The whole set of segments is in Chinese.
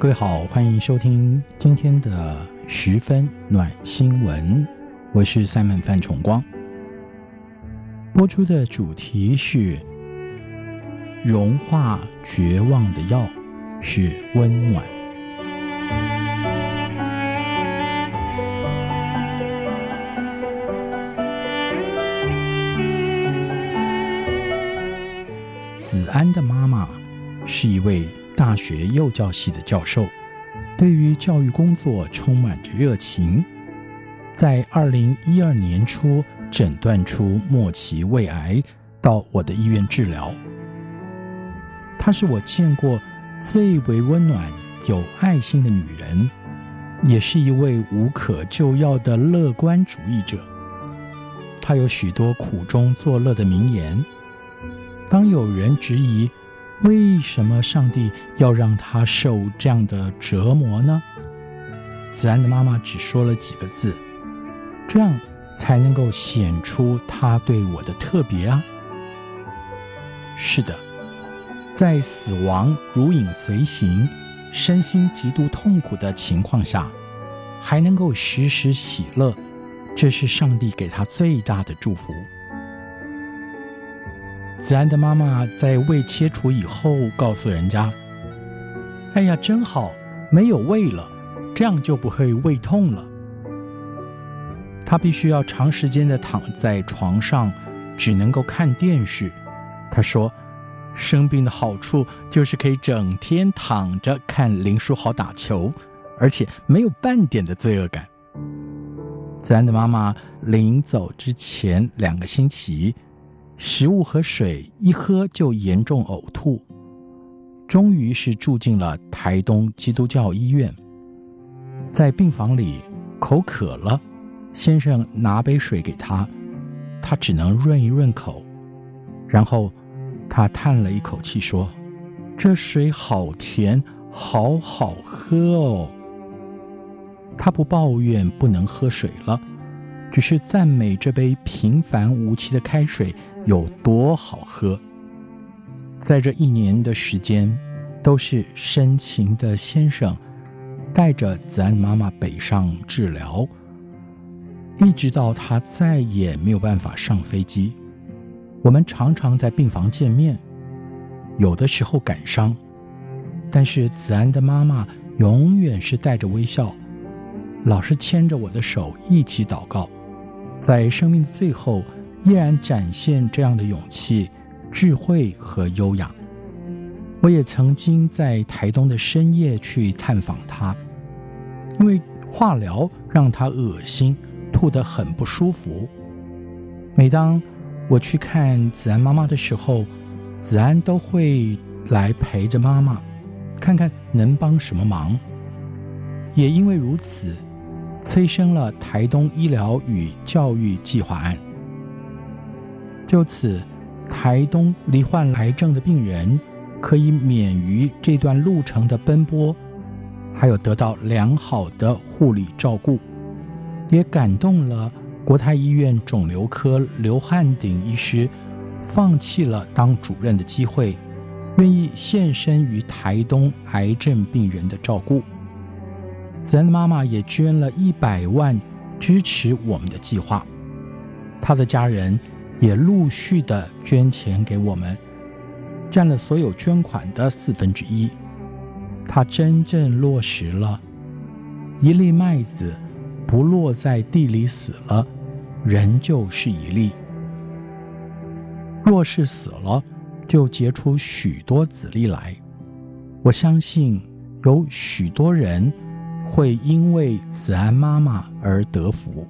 各位好，欢迎收听今天的十分暖新闻，我是 Simon 范崇光。播出的主题是融化绝望的药是温暖。子安的妈妈是一位。大学幼教系的教授，对于教育工作充满着热情。在二零一二年初诊断出末期胃癌，到我的医院治疗。她是我见过最为温暖、有爱心的女人，也是一位无可救药的乐观主义者。她有许多苦中作乐的名言。当有人质疑，为什么上帝要让他受这样的折磨呢？子安的妈妈只说了几个字，这样才能够显出他对我的特别啊。是的，在死亡如影随形、身心极度痛苦的情况下，还能够时时喜乐，这是上帝给他最大的祝福。子安的妈妈在胃切除以后，告诉人家：“哎呀，真好，没有胃了，这样就不会胃痛了。”她必须要长时间的躺在床上，只能够看电视。她说：“生病的好处就是可以整天躺着看林书豪打球，而且没有半点的罪恶感。”子安的妈妈临走之前两个星期，食物和水一喝就严重呕吐，终于是住进了台东基督教医院。在病房里口渴了，先生拿杯水给他，他只能润一润口，然后他叹了一口气说：“这水好甜，好好喝哦。”他不抱怨不能喝水了。只是赞美这杯平凡无奇的开水有多好喝。在这一年的时间，都是深情的先生带着子安妈妈北上治疗，一直到他再也没有办法上飞机。我们常常在病房见面，有的时候感伤，但是子安的妈妈永远是带着微笑，老是牵着我的手一起祷告。在生命的最后，依然展现这样的勇气、智慧和优雅。我也曾经在台东的深夜去探访他，因为化疗让他恶心，吐得很不舒服。每当我去看子安妈妈的时候，子安都会来陪着妈妈，看看能帮什么忙。也因为如此。催生了台东医疗与教育计划案，就此，台东罹患癌症的病人可以免于这段路程的奔波，还有得到良好的护理照顾，也感动了国泰医院肿瘤科刘汉鼎医师，放弃了当主任的机会，愿意献身于台东癌症病人的照顾。子安的妈妈也捐了一百万支持我们的计划，他的家人也陆续的捐钱给我们，占了所有捐款的四分之一。他真正落实了一粒麦子不落在地里死了，仍旧是一粒；若是死了，就结出许多子粒来。我相信有许多人。会因为子安妈妈而得福。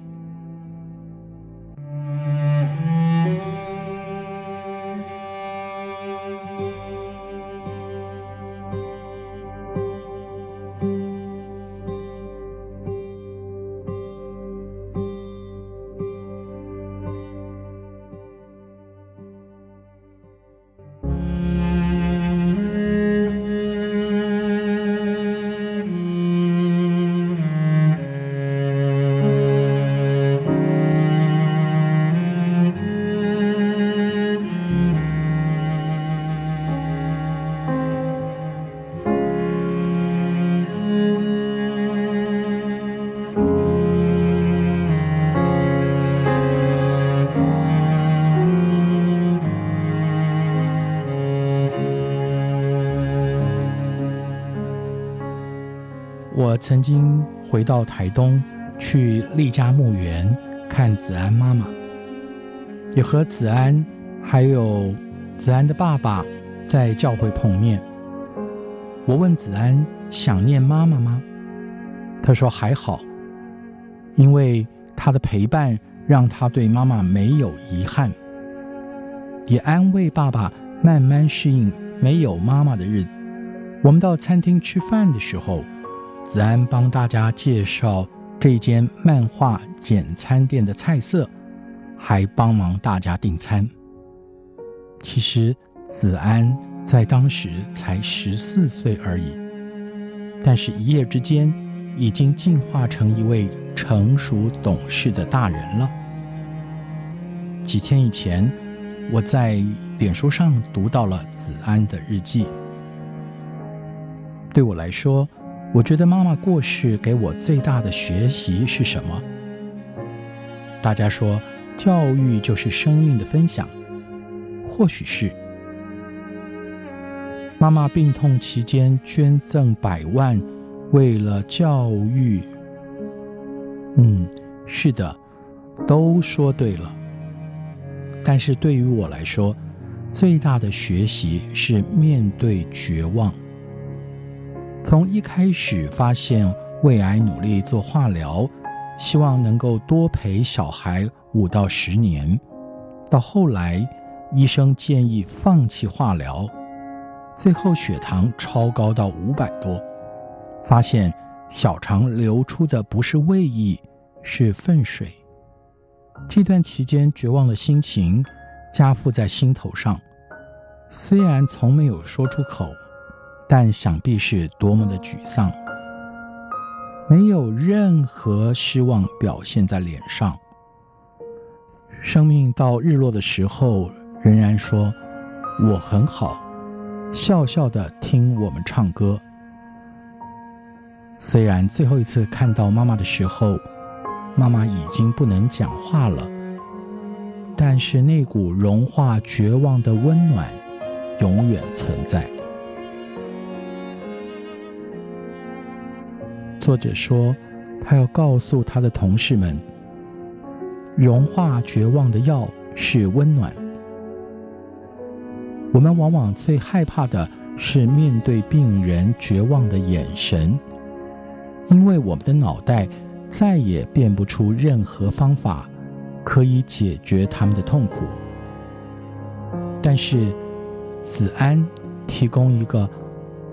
我曾经回到台东去丽家墓园看子安妈妈，也和子安还有子安的爸爸在教会碰面。我问子安想念妈妈吗？他说还好，因为他的陪伴让他对妈妈没有遗憾，也安慰爸爸慢慢适应没有妈妈的日子。我们到餐厅吃饭的时候。子安帮大家介绍这间漫画简餐店的菜色，还帮忙大家订餐。其实子安在当时才十四岁而已，但是一夜之间已经进化成一位成熟懂事的大人了。几天以前，我在脸书上读到了子安的日记，对我来说。我觉得妈妈过世给我最大的学习是什么？大家说教育就是生命的分享，或许是。妈妈病痛期间捐赠百万，为了教育。嗯，是的，都说对了。但是对于我来说，最大的学习是面对绝望。从一开始发现胃癌，努力做化疗，希望能够多陪小孩五到十年，到后来医生建议放弃化疗，最后血糖超高到五百多，发现小肠流出的不是胃液，是粪水。这段期间绝望的心情加附在心头上，虽然从没有说出口。但想必是多么的沮丧，没有任何失望表现在脸上。生命到日落的时候，仍然说我很好，笑笑的听我们唱歌。虽然最后一次看到妈妈的时候，妈妈已经不能讲话了，但是那股融化绝望的温暖，永远存在。作者说，他要告诉他的同事们，融化绝望的药是温暖。我们往往最害怕的是面对病人绝望的眼神，因为我们的脑袋再也变不出任何方法可以解决他们的痛苦。但是，子安提供一个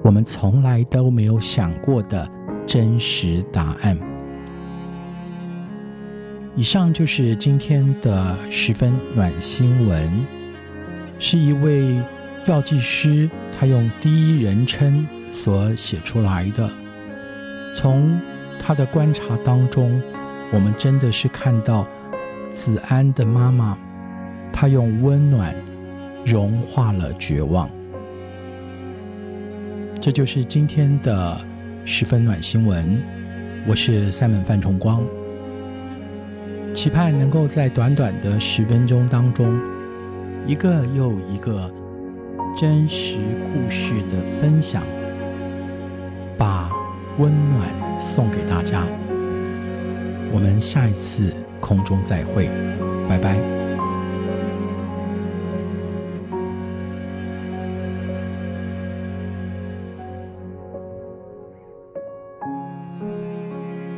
我们从来都没有想过的。真实答案。以上就是今天的十分暖新闻，是一位药剂师，他用第一人称所写出来的。从他的观察当中，我们真的是看到子安的妈妈，她用温暖融化了绝望。这就是今天的。十分暖新闻，我是赛门范崇光，期盼能够在短短的十分钟当中，一个又一个真实故事的分享，把温暖送给大家。我们下一次空中再会，拜拜。